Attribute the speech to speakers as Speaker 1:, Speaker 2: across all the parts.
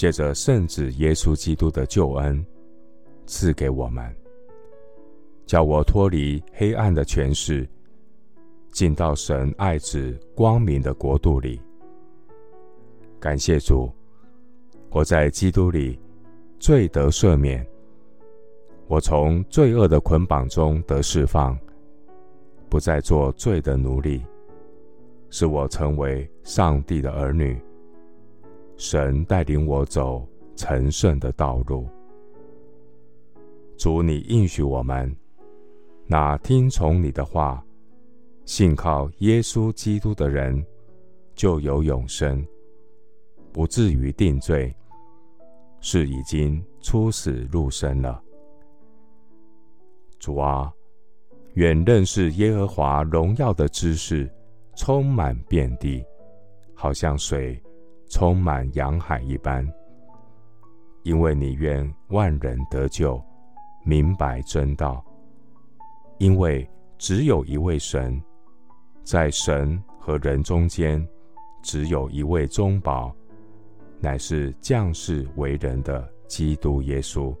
Speaker 1: 借着圣子耶稣基督的救恩。赐给我们，叫我脱离黑暗的权势，进到神爱子光明的国度里。感谢主，我在基督里罪得赦免，我从罪恶的捆绑中得释放，不再做罪的奴隶，使我成为上帝的儿女。神带领我走成圣的道路。主，你应许我们，那听从你的话、信靠耶稣基督的人，就有永生，不至于定罪，是已经出死入生了。主啊，愿认识耶和华荣耀的知识充满遍地，好像水充满洋海一般。因为你愿万人得救。明白真道，因为只有一位神，在神和人中间，只有一位中保，乃是降世为人的基督耶稣。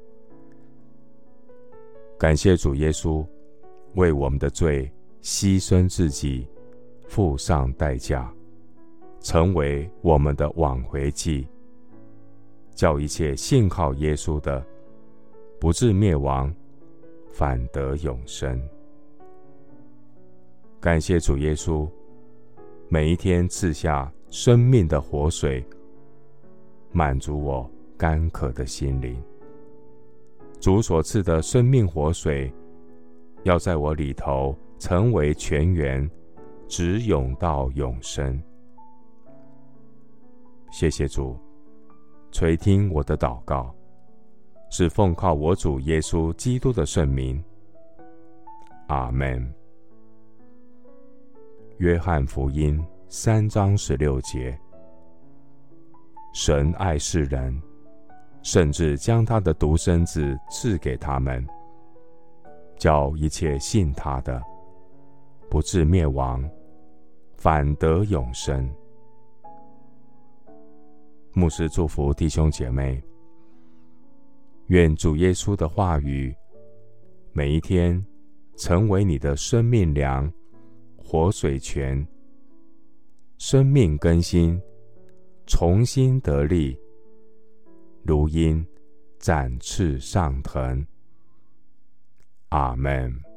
Speaker 1: 感谢主耶稣为我们的罪牺牲自己，付上代价，成为我们的挽回剂，叫一切信靠耶稣的。不至灭亡，反得永生。感谢主耶稣，每一天赐下生命的活水，满足我干渴的心灵。主所赐的生命活水，要在我里头成为泉源，直涌到永生。谢谢主，垂听我的祷告。是奉靠我主耶稣基督的圣名，阿门。约翰福音三章十六节：神爱世人，甚至将他的独生子赐给他们，叫一切信他的，不至灭亡，反得永生。牧师祝福弟兄姐妹。愿主耶稣的话语每一天成为你的生命粮、活水泉，生命更新，重新得力，如鹰展翅上腾。阿门。